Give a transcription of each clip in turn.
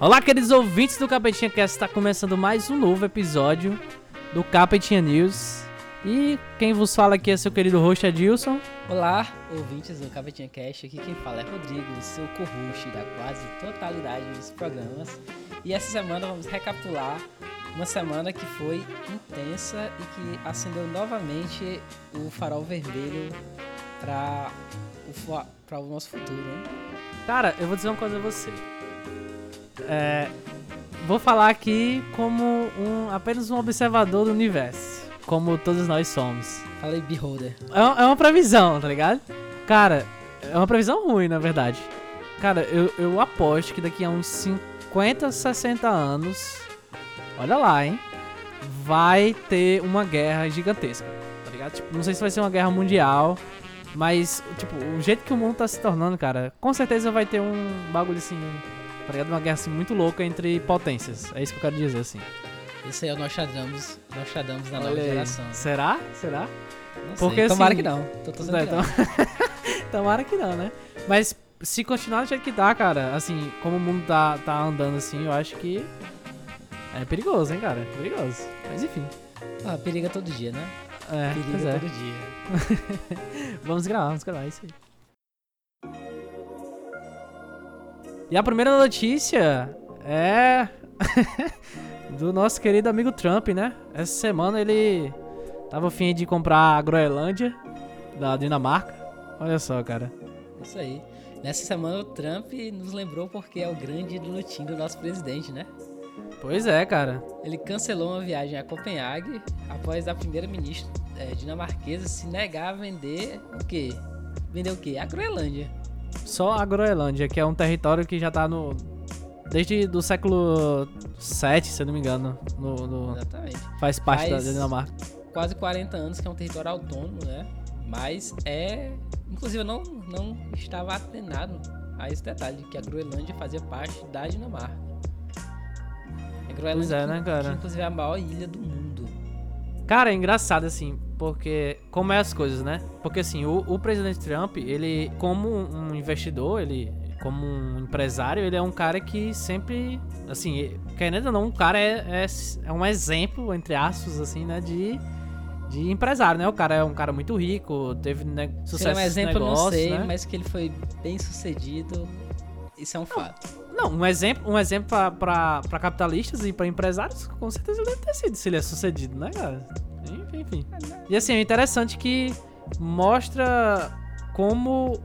Olá, queridos ouvintes do Capetinha Cast, está começando mais um novo episódio do Capetinha News. E quem vos fala aqui é seu querido host Adilson. Olá, ouvintes do Capetinha Cast, aqui quem fala é Rodrigo, seu co-host da quase totalidade dos programas. E essa semana vamos recapitular uma semana que foi intensa e que acendeu novamente o farol vermelho para o, o nosso futuro, hein? Cara, eu vou dizer uma coisa a você. É, vou falar aqui como um, apenas um observador do universo, como todos nós somos. Falei beholder. É, é uma previsão, tá ligado? Cara, é uma previsão ruim, na verdade. Cara, eu, eu aposto que daqui a uns 50, 60 anos, olha lá, hein? Vai ter uma guerra gigantesca, tá ligado? Tipo, não sei se vai ser uma guerra mundial, mas, tipo, o jeito que o mundo tá se tornando, cara, com certeza vai ter um bagulho assim tá ligado? Uma guerra assim muito louca entre potências. É isso que eu quero dizer, assim. Isso aí é o Nostradamus, Nostradamus na nova geração. Será? Será? Não Porque, sei. Tomara assim, que não. Tô, tô é, então... Tomara que não, né? Mas se continuar do jeito que tá, cara, assim, como o mundo tá, tá andando assim, eu acho que é perigoso, hein, cara? Perigoso. Mas enfim. Ah, periga todo dia, né? É, periga é. todo dia. vamos gravar, vamos gravar isso aí. E a primeira notícia é do nosso querido amigo Trump, né? Essa semana ele tava afim de comprar a Groenlândia da Dinamarca. Olha só, cara. Isso aí. Nessa semana o Trump nos lembrou porque é o grande lutinho do nosso presidente, né? Pois é, cara. Ele cancelou uma viagem a Copenhague após a primeira-ministra é, dinamarquesa se negar a vender o quê? Vender o quê? A Groenlândia. Só a Groenlândia, que é um território que já tá no. Desde do século 7, se eu não me engano. No, no Exatamente. Faz parte faz da Dinamarca. Quase 40 anos que é um território autônomo, né? Mas é. Inclusive eu não, não estava atenado a esse detalhe, que a Groenlândia fazia parte da Dinamarca. A Groenlândia, pois é, né, cara? Que, inclusive é a maior ilha do mundo. Cara, é engraçado assim. Porque, como é as coisas, né? Porque assim, o, o presidente Trump, ele, como um investidor, ele, como um empresário, ele é um cara que sempre, assim, querendo ou não, um cara é, é, é um exemplo, entre aspas, assim, né, de, de empresário, né? O cara é um cara muito rico, teve né, sucesso é um exemplo, negócios, não sei, né? mas que ele foi bem sucedido, isso é um fato. Não, um exemplo, um exemplo para capitalistas e para empresários, com certeza deve ter sido se ele é sucedido, né, cara? Enfim. E assim, é interessante que mostra como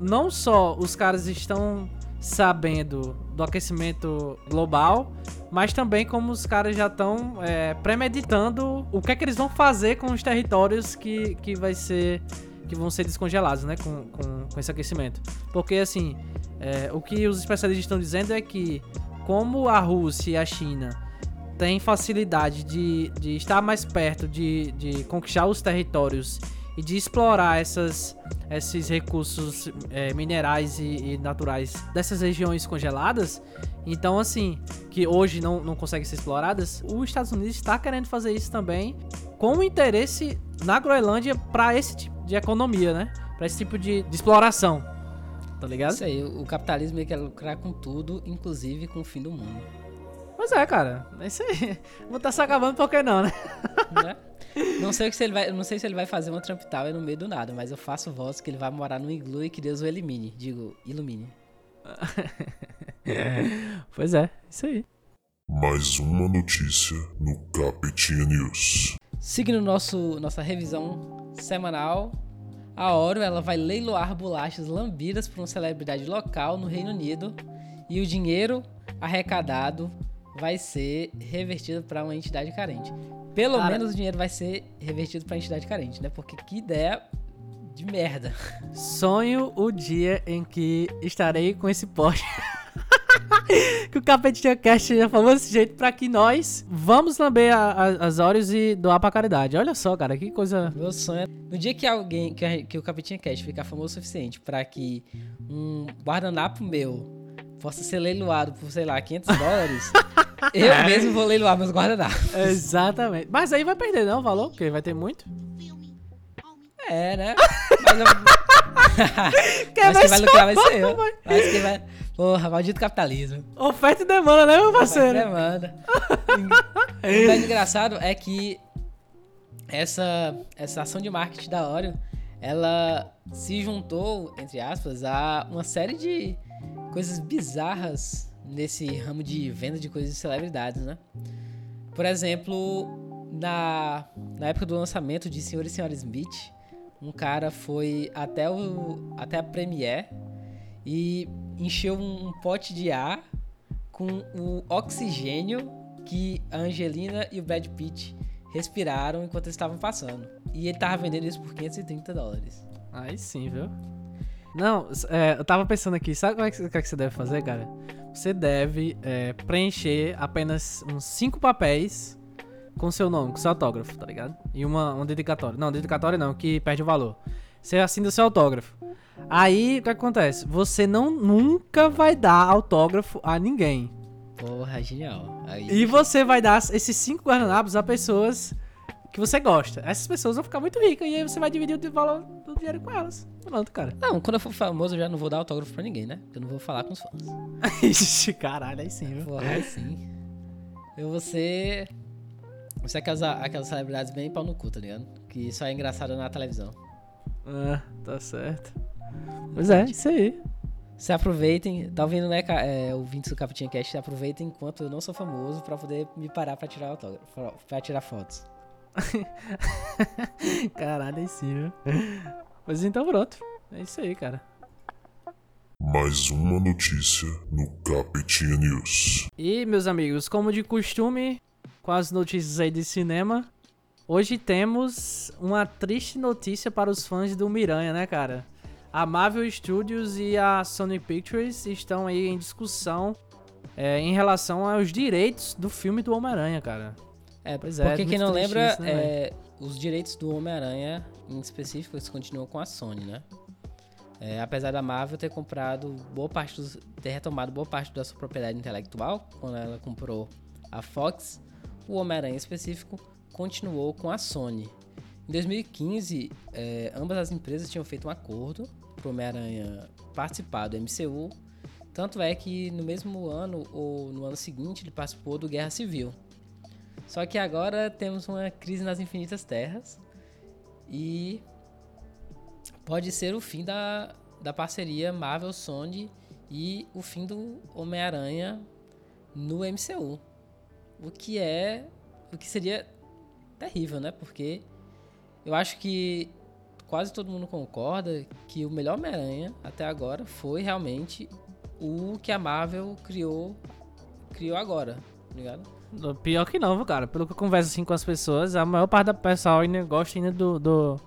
não só os caras estão sabendo do aquecimento global, mas também como os caras já estão é, premeditando o que é que eles vão fazer com os territórios que, que vai ser que vão ser descongelados, né, com, com, com esse aquecimento. Porque assim, é, o que os especialistas estão dizendo é que como a Rússia e a China tem facilidade de, de estar mais perto, de, de conquistar os territórios e de explorar essas, esses recursos é, minerais e, e, naturais dessas regiões congeladas, então assim, que hoje não, não conseguem ser exploradas, os Estados Unidos está querendo fazer isso também com interesse na Groenlândia para esse tipo de economia, né? Para esse tipo de, de exploração. Tá ligado? Isso aí, o capitalismo quer lucrar com tudo, inclusive com o fim do mundo. Pois é, cara. É isso aí. Vou estar tá se acabando, por que não, né? né? Não sei se ele vai, não sei se ele vai fazer uma Trump Tower no meio do nada, mas eu faço voz que ele vai morar no iglu e que Deus o elimine. Digo, ilumine. pois é, isso aí. Mais uma notícia no Capetinha News. Seguindo nosso, nossa revisão semanal, a Oro ela vai leiloar bolachas lambidas por uma celebridade local no Reino Unido e o dinheiro arrecadado vai ser revertido para uma entidade carente. Pelo Cara, menos o dinheiro vai ser revertido para entidade carente, né? Porque que ideia de merda. Sonho o dia em que estarei com esse poste. que o Capetinha Cast já falou desse jeito pra que nós vamos lamber a, a, as olhos e doar pra caridade. Olha só, cara, que coisa. Meu sonho é. No dia que alguém, que, que o Capetinha Cast ficar famoso o suficiente pra que um guardanapo meu possa ser leiloado por, sei lá, 500 dólares, eu mesmo vou leiloar meus guardanapos. Exatamente. Mas aí vai perder, não, o valor? Porque vai ter muito. É, né? Mas, eu... Mas quem vai lucrar vai ser eu. Mas quem vai... Porra, maldito capitalismo. Oferta e demanda, né, meu parceiro? Demanda. o mais engraçado é que essa, essa ação de marketing da Oreo, ela se juntou, entre aspas, a uma série de coisas bizarras nesse ramo de venda de coisas de celebridades, né? Por exemplo, na, na época do lançamento de Senhor e Senhora Smith, um cara foi até, o, até a Premiere e encheu um, pote de ar com o oxigênio que a Angelina e o Brad Pitt respiraram enquanto eles estavam passando. E ele tava vendendo isso por 530 dólares. Aí sim, viu? Não, é, eu tava pensando aqui, sabe o que, é que você deve fazer, cara? Você deve é, preencher apenas uns cinco papéis com seu nome, com seu autógrafo, tá ligado? E uma, uma dedicatória. Não, dedicatória não, que perde o valor. Você assina o seu autógrafo. Aí, o que acontece? Você não nunca vai dar autógrafo a ninguém. Porra, genial. Aí... E você vai dar esses cinco guardanapos a pessoas que você gosta. Essas pessoas vão ficar muito ricas e aí você vai dividir o valor do dinheiro com elas. Pronto, cara. Não, quando eu for famoso eu já não vou dar autógrafo pra ninguém, né? Eu não vou falar com os fãs. Ixi, caralho, aí sim, viu? Porra, aí sim. Eu vou ser... Você é aquelas, aquelas celebridades bem pau no cu, tá ligado? Que só é engraçado na televisão. Ah, tá certo. Pois é, isso aí. Se aproveitem, tá ouvindo, né, é, ouvintes do Capitinha Cast, se aproveitem enquanto eu não sou famoso pra poder me parar pra tirar autógrafo, pra tirar fotos. Caralho, é sim, viu? Mas então pronto. É isso aí, cara. Mais uma notícia no Capitinha News. E, meus amigos, como de costume, com as notícias aí de cinema, hoje temos uma triste notícia para os fãs do Miranha, né, cara? A Marvel Studios e a Sony Pictures estão aí em discussão é, em relação aos direitos do filme do Homem-Aranha, cara. É, pois é. Porque quem não lembra, isso, né, é, os direitos do Homem-Aranha, em específico, eles continuam com a Sony, né? É, apesar da Marvel ter comprado boa parte dos, ter retomado boa parte da sua propriedade intelectual quando ela comprou a Fox, o Homem-Aranha específico continuou com a Sony. Em 2015, é, ambas as empresas tinham feito um acordo para o Homem-Aranha participar do MCU. Tanto é que no mesmo ano ou no ano seguinte ele participou do Guerra Civil. Só que agora temos uma crise nas infinitas terras e pode ser o fim da, da parceria Marvel-Sony e o fim do Homem-Aranha no MCU. O que é. O que seria terrível, né? Porque eu acho que quase todo mundo concorda que o melhor Homem-Aranha até agora foi realmente o que a Marvel criou criou agora, tá ligado? Pior que não, cara. Pelo que eu converso assim com as pessoas, a maior parte do pessoal ainda gosta ainda do. do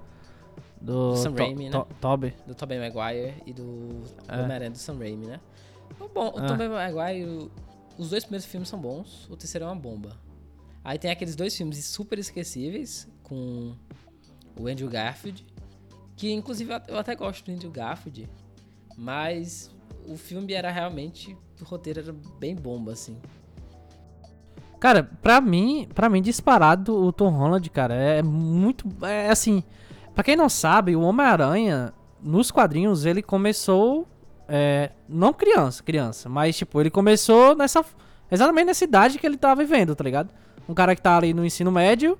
do, do Sam Raimi, to, né? Tobey. Do Tobey Maguire e do é. Homem-Aranha do Sam Raimi, né? Bom, o é. Tobey Maguire, os dois primeiros filmes são bons, o terceiro é uma bomba. Aí tem aqueles dois filmes super esquecíveis com o Andrew Garfield, que inclusive eu até gosto do Andrew Garfield, mas o filme era realmente, o roteiro era bem bomba, assim. Cara, pra mim, pra mim, disparado o Tom Holland, cara, é muito. É assim. Pra quem não sabe, o Homem-Aranha, nos quadrinhos, ele começou. É, não criança, criança, mas tipo, ele começou nessa. Exatamente nessa idade que ele tá vivendo, tá ligado? Um cara que tá ali no ensino médio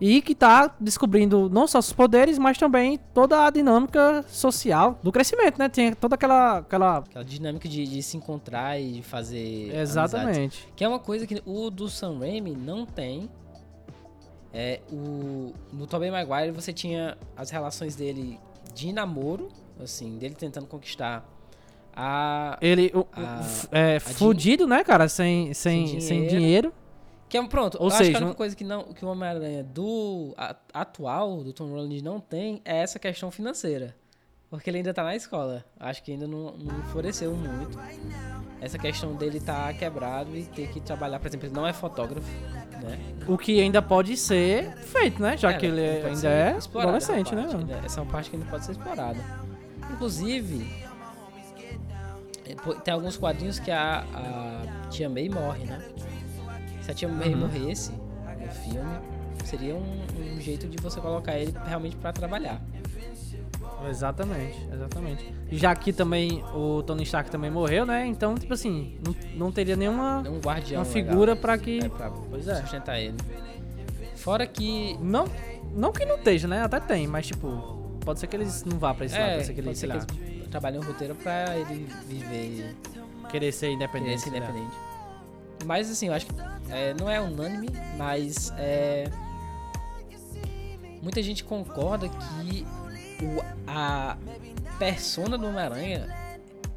e que tá descobrindo não só os poderes, mas também toda a dinâmica social do crescimento, né? Tem toda aquela. Aquela, aquela dinâmica de, de se encontrar e de fazer. Exatamente. Amizades, que é uma coisa que o do Sam Raimi não tem. É, o, no Tobey Maguire você tinha as relações dele de namoro, assim, dele tentando conquistar a. Ele. A, é, a fudido, né, cara? Sem, sem, sem dinheiro. Sem dinheiro. Que é pronto. Ou seja, acho que a única coisa que, não, que o Homem-Aranha do a, atual, do Tom Holland, não tem é essa questão financeira. Porque ele ainda tá na escola. Acho que ainda não, não floresceu muito. Essa questão dele tá quebrado e ter que trabalhar, por exemplo, ele não é fotógrafo, né? O que ainda pode ser feito, né? Já é, que ele ainda é adolescente, né? Essa é uma parte que ainda pode ser explorada. Inclusive, é, tem alguns quadrinhos que a, a Tia May morre, né? Se a Tia May uhum. morresse no filme, seria um, um, jeito de você colocar ele realmente para trabalhar. Exatamente, exatamente. Já que também o Tony Stark também morreu, né? Então, tipo assim, não, não teria nenhuma Um guardião. uma figura pra que. é, pra Pois é. sustentar ele. Fora que. Não, não que não esteja, né? Até tem, mas tipo, pode ser que eles não vá pra esse lado, É, pode ser que pode eles, ser sei que lá, eles trabalhem o roteiro pra ele viver querer ser independente. Independente. né? Mas assim, eu acho que é, não é unânime, mas é, muita gente concorda que o, a persona do Homem-Aranha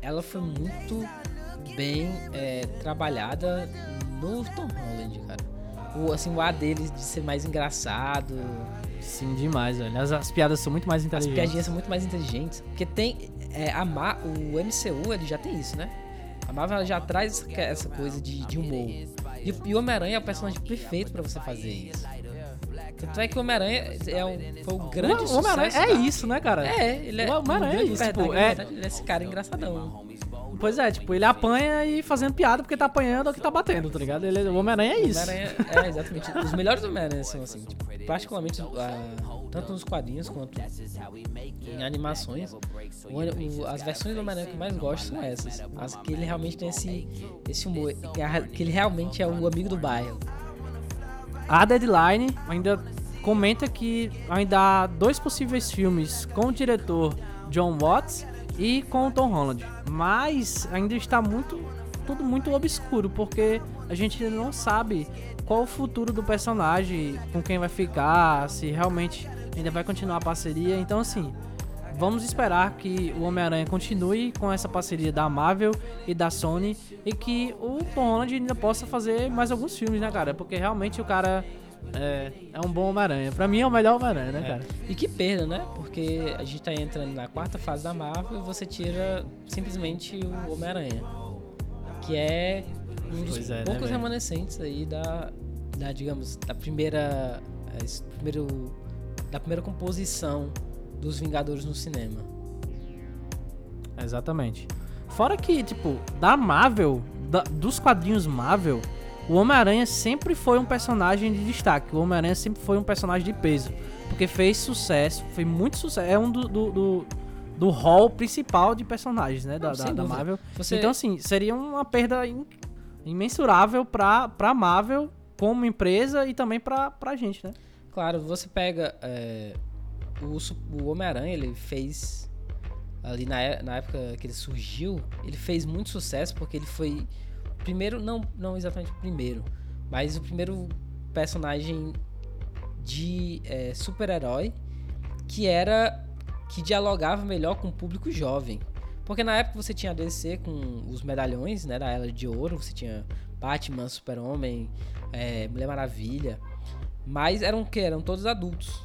ela foi muito bem é, trabalhada no Tom Holland, cara. O, assim, o ar dele de ser mais engraçado, Sim, demais, velho. As, as piadas são muito mais as inteligentes. piadinhas são muito mais inteligentes. Porque tem. É, a Ma- o MCU ele já tem isso, né? A Marvel já traz essa- coisa de, de humor. E, e o Homem-Aranha é o personagem perfeito pra você fazer isso. Tanto é que o Homem-Aranha é um, foi o grande o Homem-Aranha sucesso. é isso, né, cara? É, ele é. O Homem-Aranha é isso, verdade, tipo, é- verdade, ele é esse cara engraçadão. Pois é, tipo, ele apanha e fazendo piada porque tá apanhando ou que tá batendo, tá ligado? Ele, o Homem-Aranha é isso. Homem-Aranha, é, exatamente. Os melhores do Homem-Aranha são assim, tipo, particularmente ah, tanto nos quadrinhos quanto em animações. o- o- as versões do Homem-Aranha que eu mais gosto são essas. As que ele realmente tem esse, esse humor, que a- que ele realmente é o amigo do bairro. A Deadline ainda comenta que ainda há dois possíveis filmes com o diretor John Watts e com o Tom Holland. Mas ainda está muito tudo muito obscuro, porque a gente ainda não sabe qual o futuro do personagem, com quem vai ficar, se realmente ainda vai continuar a parceria. Então assim, vamos esperar que o Homem-Aranha continue com essa parceria da Marvel e da Sony e que o Tom Holland ainda possa fazer mais alguns filmes, né, cara? Porque realmente o cara é, é um bom Homem-Aranha. Pra mim é o melhor Homem-Aranha, né, cara? E que perda, né? Porque a gente tá entrando na quarta fase da Marvel e você tira simplesmente o Homem-Aranha. Que é um dos é, né, poucos velho? remanescentes aí da, da, digamos, da primeira. é, primeiro, da primeira composição dos Vingadores no cinema. Exatamente. Fora que, tipo, da Marvel, da- dos quadrinhos Marvel, o Homem-Aranha sempre foi um personagem de destaque. O Homem-Aranha sempre foi um personagem de peso. Porque fez sucesso, foi muito sucesso. É um do, do, do, do hall principal de personagens, né? Da, Não, da, da. Marvel. Você- Então, assim, seria uma perda imensurável pra, pra Marvel como empresa e também pra, pra gente, né? Claro, você pega. é, o o Homem-Aranha, ele fez. Ali na, é- na época que ele surgiu, ele fez muito sucesso porque ele foi. Primeiro, não, não exatamente o primeiro, mas o primeiro personagem de é, super-herói que era. que dialogava melhor com o público jovem. Porque na época você tinha a DC com os medalhões, né, da Era de Ouro, você tinha Batman, Super-Homem, é, Mulher Maravilha. Mas eram que? Eram todos adultos.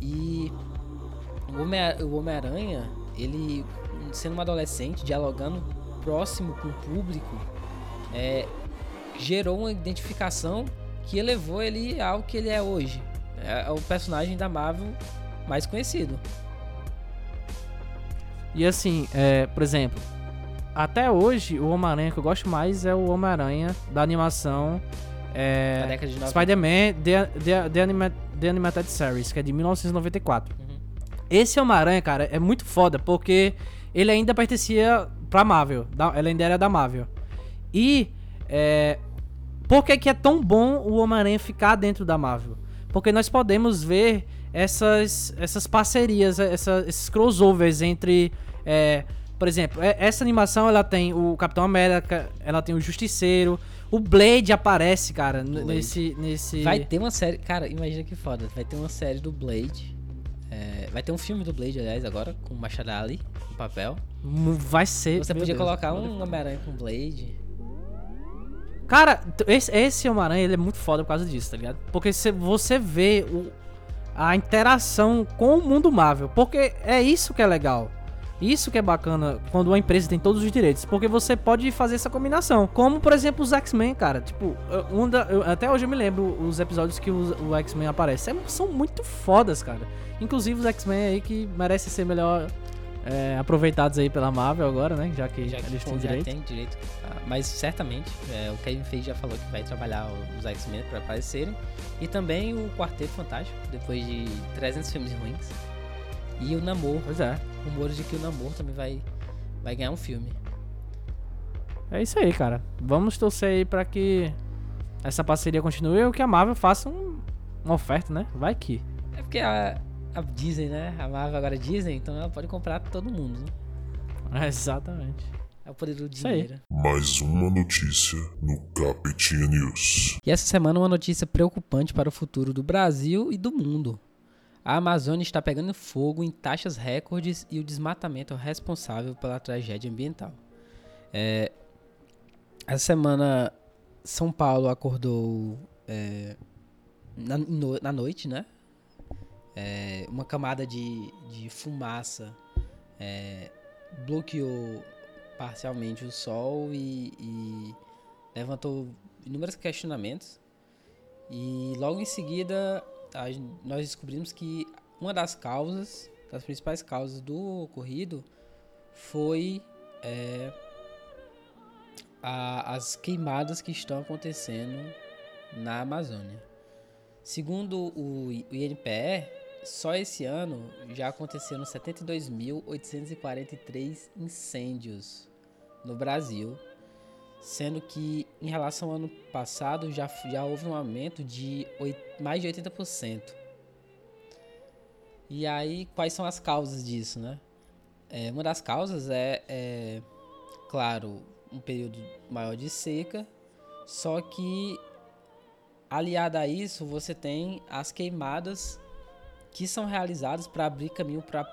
E o Homem- o Homem-Aranha, ele sendo um adolescente, dialogando próximo com o público, é, gerou uma identificação que elevou ele ao que ele é hoje. É o personagem da Marvel mais conhecido. E assim, é, por exemplo, até hoje o Homem-Aranha que eu gosto mais é o Homem-Aranha da animação é, década de 90. Spider-Man The, The, The, Anima- The Animated Series, que é de 1994. Uhum. Esse Homem-Aranha, cara, é muito foda porque ele ainda pertencia pra Marvel, da- ele ainda era da Marvel. E é, por que, que é tão bom o Homem-Aranha ficar dentro da Marvel? Porque nós podemos ver essas, essas parcerias, essa- esses crossovers entre. é, por exemplo, essa animação ela tem o Capitão América, ela tem o Justiceiro, o Blade aparece, cara, Blade. nesse. nesse... Vai ter uma série. Cara, imagina que foda. Vai ter uma série do Blade. é, vai ter um filme do Blade, aliás, agora, com o Machado Ali no papel. Vai ser. Você podia Deus. colocar um Homem-Aranha com Blade. Cara, esse, esse Homem-Aranha ele é muito foda por causa disso, tá ligado? Porque cê- você vê o- a interação com o mundo Marvel. Porque é isso que é legal. Isso que é bacana quando uma empresa tem todos os direitos. Porque você pode fazer essa combinação. Como, por exemplo, os X-Men, cara. Tipo, um da- eu- até hoje eu me lembro os episódios que os- o X-Men aparece. É- são muito fodas, cara. Inclusive os X-Men aí que merecem ser melhor é, aproveitados aí pela Marvel agora, né? Já que Já que eles pô, têm já direito. tem direito. tá? Mas certamente, é, o Kevin Feige já falou que vai trabalhar os X-Men pra aparecerem. E também o Quarteto Fantástico, depois de 300 filmes ruins. E o Namor, Pois é. rumores de que o Namor também vai, vai ganhar um filme. É isso aí, cara. Vamos torcer aí pra que essa parceria continue ou que a Marvel faça um- uma oferta, né? Vai que. É porque a, a Disney, né? A Marvel agora é Disney, então ela pode comprar todo mundo, né? É, exatamente. É o poder do dinheiro. Mais uma notícia no Capetinha News. E essa semana uma notícia preocupante para o futuro do Brasil e do mundo. A Amazônia está pegando fogo em taxas recordes e o desmatamento é responsável pela tragédia ambiental. É, essa semana, São Paulo acordou é, na, no- na noite, né? É, uma camada de, de fumaça é, bloqueou parcialmente o sol e- e levantou inúmeros questionamentos. E logo em seguida, nós descobrimos que uma das causas, das principais causas do ocorrido, foi é, a- as queimadas que estão acontecendo na Amazônia. Segundo o o INPE, só esse ano já aconteceram 72.843 incêndios no Brasil sendo que em relação ao ano passado já, já houve um aumento de oit- mais de 80%. E aí, quais são as causas disso, né? É, uma das causas é, é, claro, um período maior de seca, só que aliado a isso, você tem as queimadas que são realizadas para abrir caminho para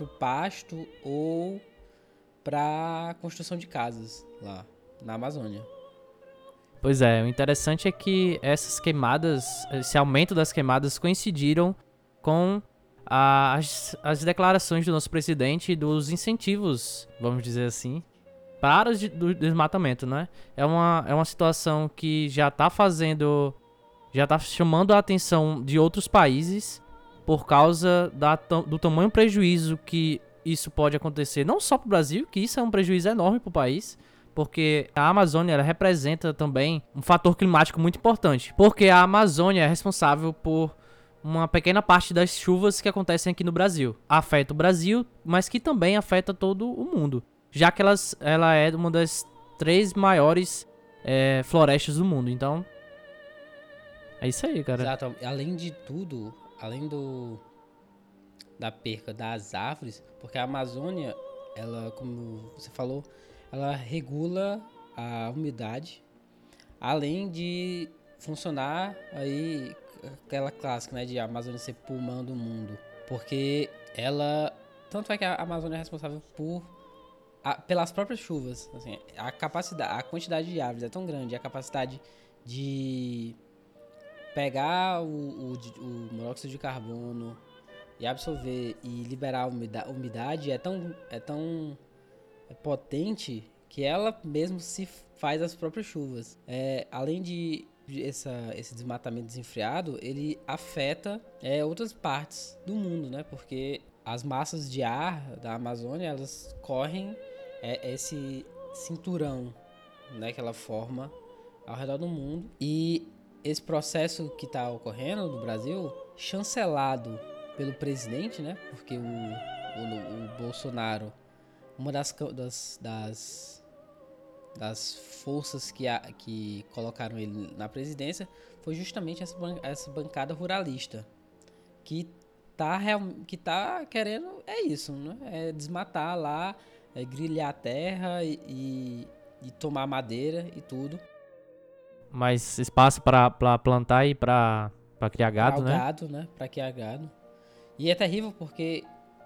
o pasto ou para construção de casas lá na Amazônia. Pois é, o interessante é que essas queimadas, esse aumento das queimadas coincidiram com a- as, as declarações do nosso presidente dos incentivos, vamos dizer assim, para o do desmatamento, né? É uma, é uma situação que já tá fazendo, já tá chamando a atenção de outros países por causa da, do tamanho prejuízo que isso pode acontecer, não só para o Brasil, que isso é um prejuízo enorme para o país, porque a Amazônia ela representa também um fator climático muito importante, porque a Amazônia é responsável por uma pequena parte das chuvas que acontecem aqui no Brasil. Afeta o Brasil, mas que também afeta todo o mundo, já que elas, ela é uma das três maiores é, florestas do mundo. Então, é isso aí, cara. Exato. Além de tudo, além do da perca das árvores, porque a Amazônia, ela, como você falou, ela regula a umidade, além de funcionar aí aquela clássica, né, de a Amazônia ser pulmão do mundo, porque ela tanto é que a Amazônia é responsável por a- pelas próprias chuvas, assim, a capacidade, a quantidade de árvores é tão grande, a capacidade de pegar o, o, o monóxido de carbono e absorver e liberar umida- umidade é tão, é tão potente que ela mesmo se faz as próprias chuvas. É, além de de essa, esse desmatamento desenfreado, ele afeta é, outras partes do mundo, né? Porque as massas de ar da Amazônia, elas correm é, esse cinturão né, que ela forma ao redor do mundo. E esse processo que está ocorrendo no Brasil, chancelado pelo presidente, né? Porque o, o, o Bolsonaro, uma das, das, das, das forças que, a, que colocaram ele na presidência foi justamente essa, essa bancada ruralista. Que tá, real, que tá querendo, é isso, né? É desmatar lá, é grilhar a terra e, e, e tomar madeira e tudo. Mais espaço pra plantar e pra criar gado, Pra né? gado, né? Pra criar gado. E é terrível porque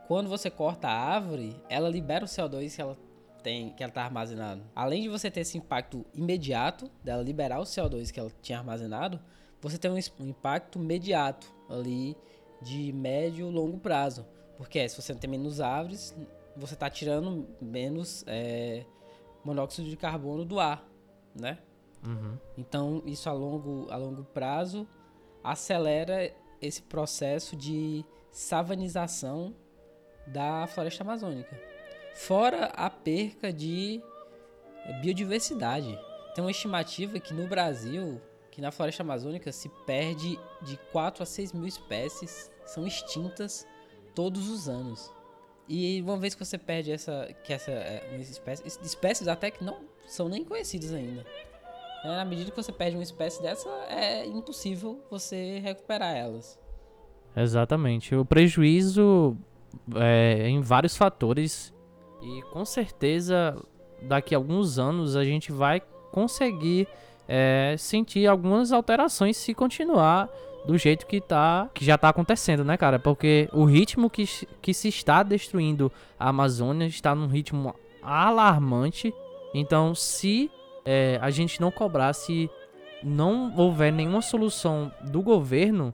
quando você corta a árvore, ela libera o CO2 que ela tem, que ela tá armazenado. Além de você ter esse impacto imediato dela liberar o CO2 que ela tinha armazenado, você tem um, um impacto imediato ali de médio e longo prazo. Porque se você tem menos árvores, você tá tirando menos é, monóxido de carbono do ar, né? Uhum. Então, isso a longo, a longo prazo acelera esse processo de savanização da floresta amazônica. Fora a perca de biodiversidade. Tem uma estimativa que no Brasil, que na floresta amazônica se perde de 4 a 6 mil espécies, são extintas todos os anos. E uma vez que você perde essa. que essa é, uma espécie, espécies até que não são nem conhecidas ainda. Né? Na medida que você perde uma espécie dessa, é impossível você recuperar elas. Exatamente. O prejuízo é em vários fatores. E com certeza, daqui a alguns anos, a gente vai conseguir é, sentir algumas alterações se continuar do jeito que tá que já tá acontecendo, né, cara? Porque o ritmo que, que se está destruindo a Amazônia está num ritmo alarmante. Então, se é, a gente não cobrar, se não houver nenhuma solução do governo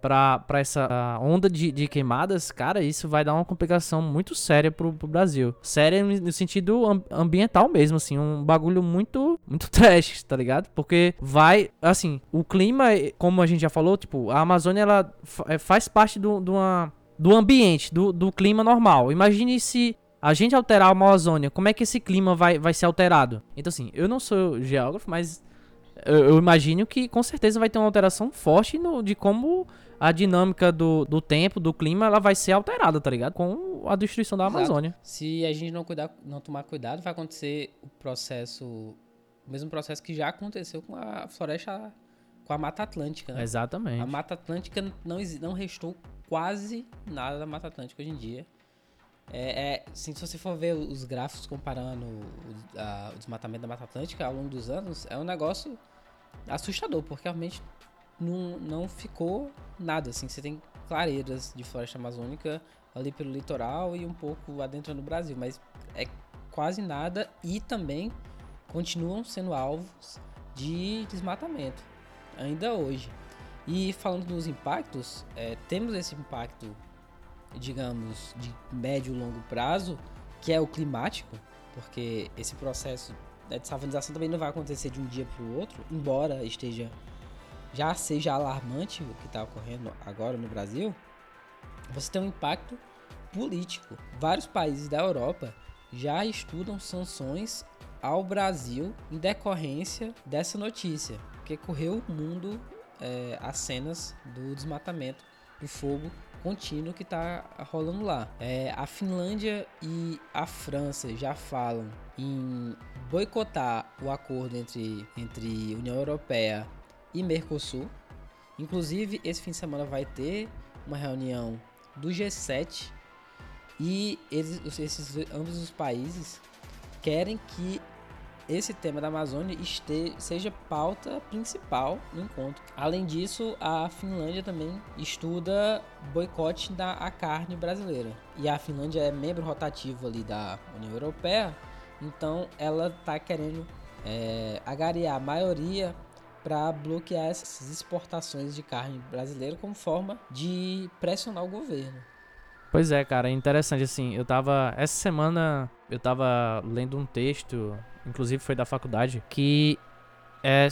para essa onda de, de, queimadas, cara, isso vai dar uma complicação muito séria pro, pro Brasil. Séria no sentido ambiental mesmo, assim, um bagulho muito, muito trash, tá ligado? Porque vai, assim, o clima, como a gente já falou, tipo, a Amazônia, ela é, faz parte do, uma, do ambiente, do, do clima normal. Imagine se a gente alterar a Amazônia, como é que esse clima vai, vai ser alterado? Então, assim, eu não sou geógrafo, mas eu, eu imagino que com certeza vai ter uma alteração forte no, de como a dinâmica do, do tempo, do clima, ela vai ser alterada, tá ligado? Com a destruição da Exato. Amazônia. Se a gente não cuidar, não tomar cuidado, vai acontecer o processo, o mesmo processo que já aconteceu com a floresta, com a Mata Atlântica, né? Exatamente. A Mata Atlântica não, não restou quase nada da Mata Atlântica hoje em dia. É, é, assim, se você for ver os gráficos comparando o, a, o desmatamento da Mata Atlântica ao longo dos anos, é um negócio assustador, porque realmente não, não ficou nada, assim. Você tem clareiras de floresta amazônica ali pelo litoral e um pouco adentro no Brasil, mas é quase nada e também continuam sendo alvos de desmatamento, ainda hoje. E falando dos impactos, é, temos esse impacto, digamos, de médio e longo prazo, que é o climático, porque esse processo né, de salvanização também não vai acontecer de um dia para o outro, embora esteja já seja alarmante o que está ocorrendo agora no Brasil, você tem um impacto político. Vários países da Europa já estudam sanções ao Brasil em decorrência dessa notícia, que correu o mundo é, as cenas do desmatamento, do fogo contínuo que está rolando lá. É, a Finlândia e a França já falam em boicotar o acordo entre, entre União Europeia e Mercosul. Inclusive, esse fim de semana vai ter uma reunião do G7 e eles, esses, ambos os países querem que esse tema da Amazônia este, seja pauta principal no encontro. Além disso, a Finlândia também estuda boicote da a carne brasileira. E a Finlândia é membro rotativo ali da União Europeia, então ela está querendo é, agariar a maioria para bloquear essas exportações de carne brasileira como forma de pressionar o governo. Pois é, cara, é interessante assim. Eu tava essa semana eu tava lendo um texto, inclusive foi da faculdade, que é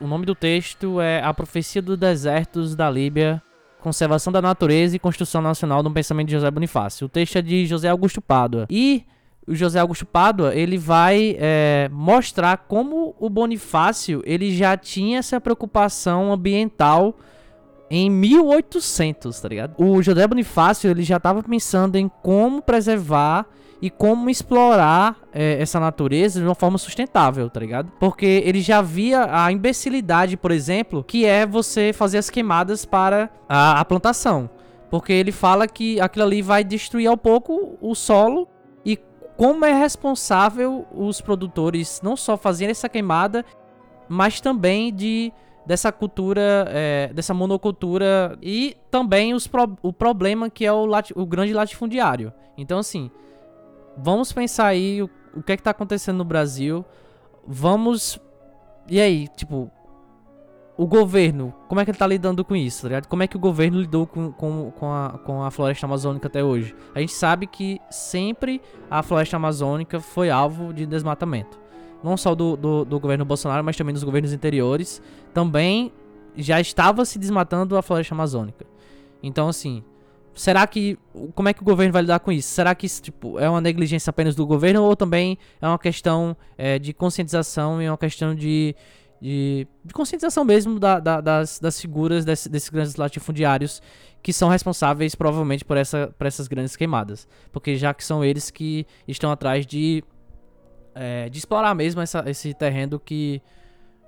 o nome do texto é A Profecia dos Desertos da Líbia, Conservação da Natureza e Construção Nacional no Pensamento de José Bonifácio. O texto é de José Augusto Pádua. E o José Augusto Pádua, ele vai é, mostrar como o Bonifácio ele já tinha essa preocupação ambiental em 1800, tá ligado? O José Bonifácio ele já estava pensando em como preservar e como explorar é, essa natureza de uma forma sustentável, tá ligado? Porque ele já via a imbecilidade, por exemplo, que é você fazer as queimadas para a, a plantação. Porque ele fala que aquilo ali vai destruir ao pouco o solo como é responsável os produtores não só fazerem essa queimada, mas também de dessa cultura, é, dessa monocultura e também os pro, o problema que é o, lati, o grande latifundiário. Então, assim, vamos pensar aí o, o que é que tá acontecendo no Brasil. Vamos. E aí, tipo, o governo, como é que ele tá lidando com isso, tá? Como é que o governo lidou com, com, com, a, com a floresta amazônica até hoje? A gente sabe que sempre a floresta amazônica foi alvo de desmatamento. Não só do, do, do governo Bolsonaro, mas também dos governos anteriores. Também já estava se desmatando a floresta amazônica. Então, assim, será que. Como é que o governo vai lidar com isso? Será que isso tipo, é uma negligência apenas do governo ou também é uma questão é, de conscientização e uma questão de de, de conscientização mesmo da, da, das, das figuras desse, desses grandes latifundiários que são responsáveis provavelmente por, essa, por essas grandes queimadas. Porque já que são eles que estão atrás de, é, de explorar mesmo essa, esse terreno que,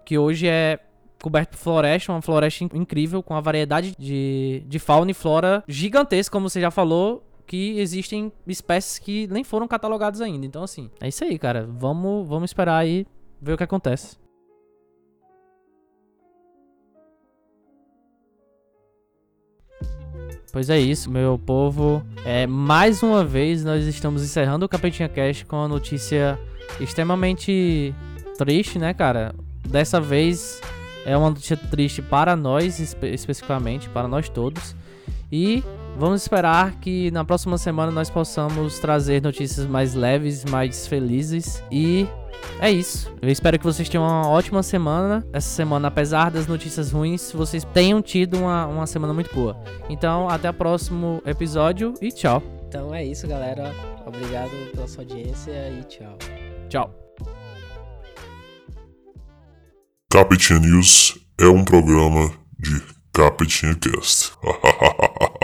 que hoje é coberto por floresta, uma floresta incrível, com uma variedade de, de fauna e flora gigantesca, como você já falou, que existem espécies que nem foram catalogadas ainda. Então, assim, é isso aí, cara. Vamos, vamos esperar aí ver o que acontece. Pois é isso, meu povo. É, mais uma vez nós estamos encerrando o Capetinha Cast com uma notícia extremamente triste, né, cara? Dessa vez é uma notícia triste para nós, espe especificamente, para nós todos. E vamos esperar que na próxima semana nós possamos trazer notícias mais leves, mais felizes e é isso. Eu espero que vocês tenham uma ótima semana. Essa semana, apesar das notícias ruins, vocês tenham tido uma, uma semana muito boa. Então, até o próximo episódio e tchau. Então é isso, galera. Obrigado pela sua audiência e tchau. Tchau. Capitinha News é um programa de Capitinha Cast.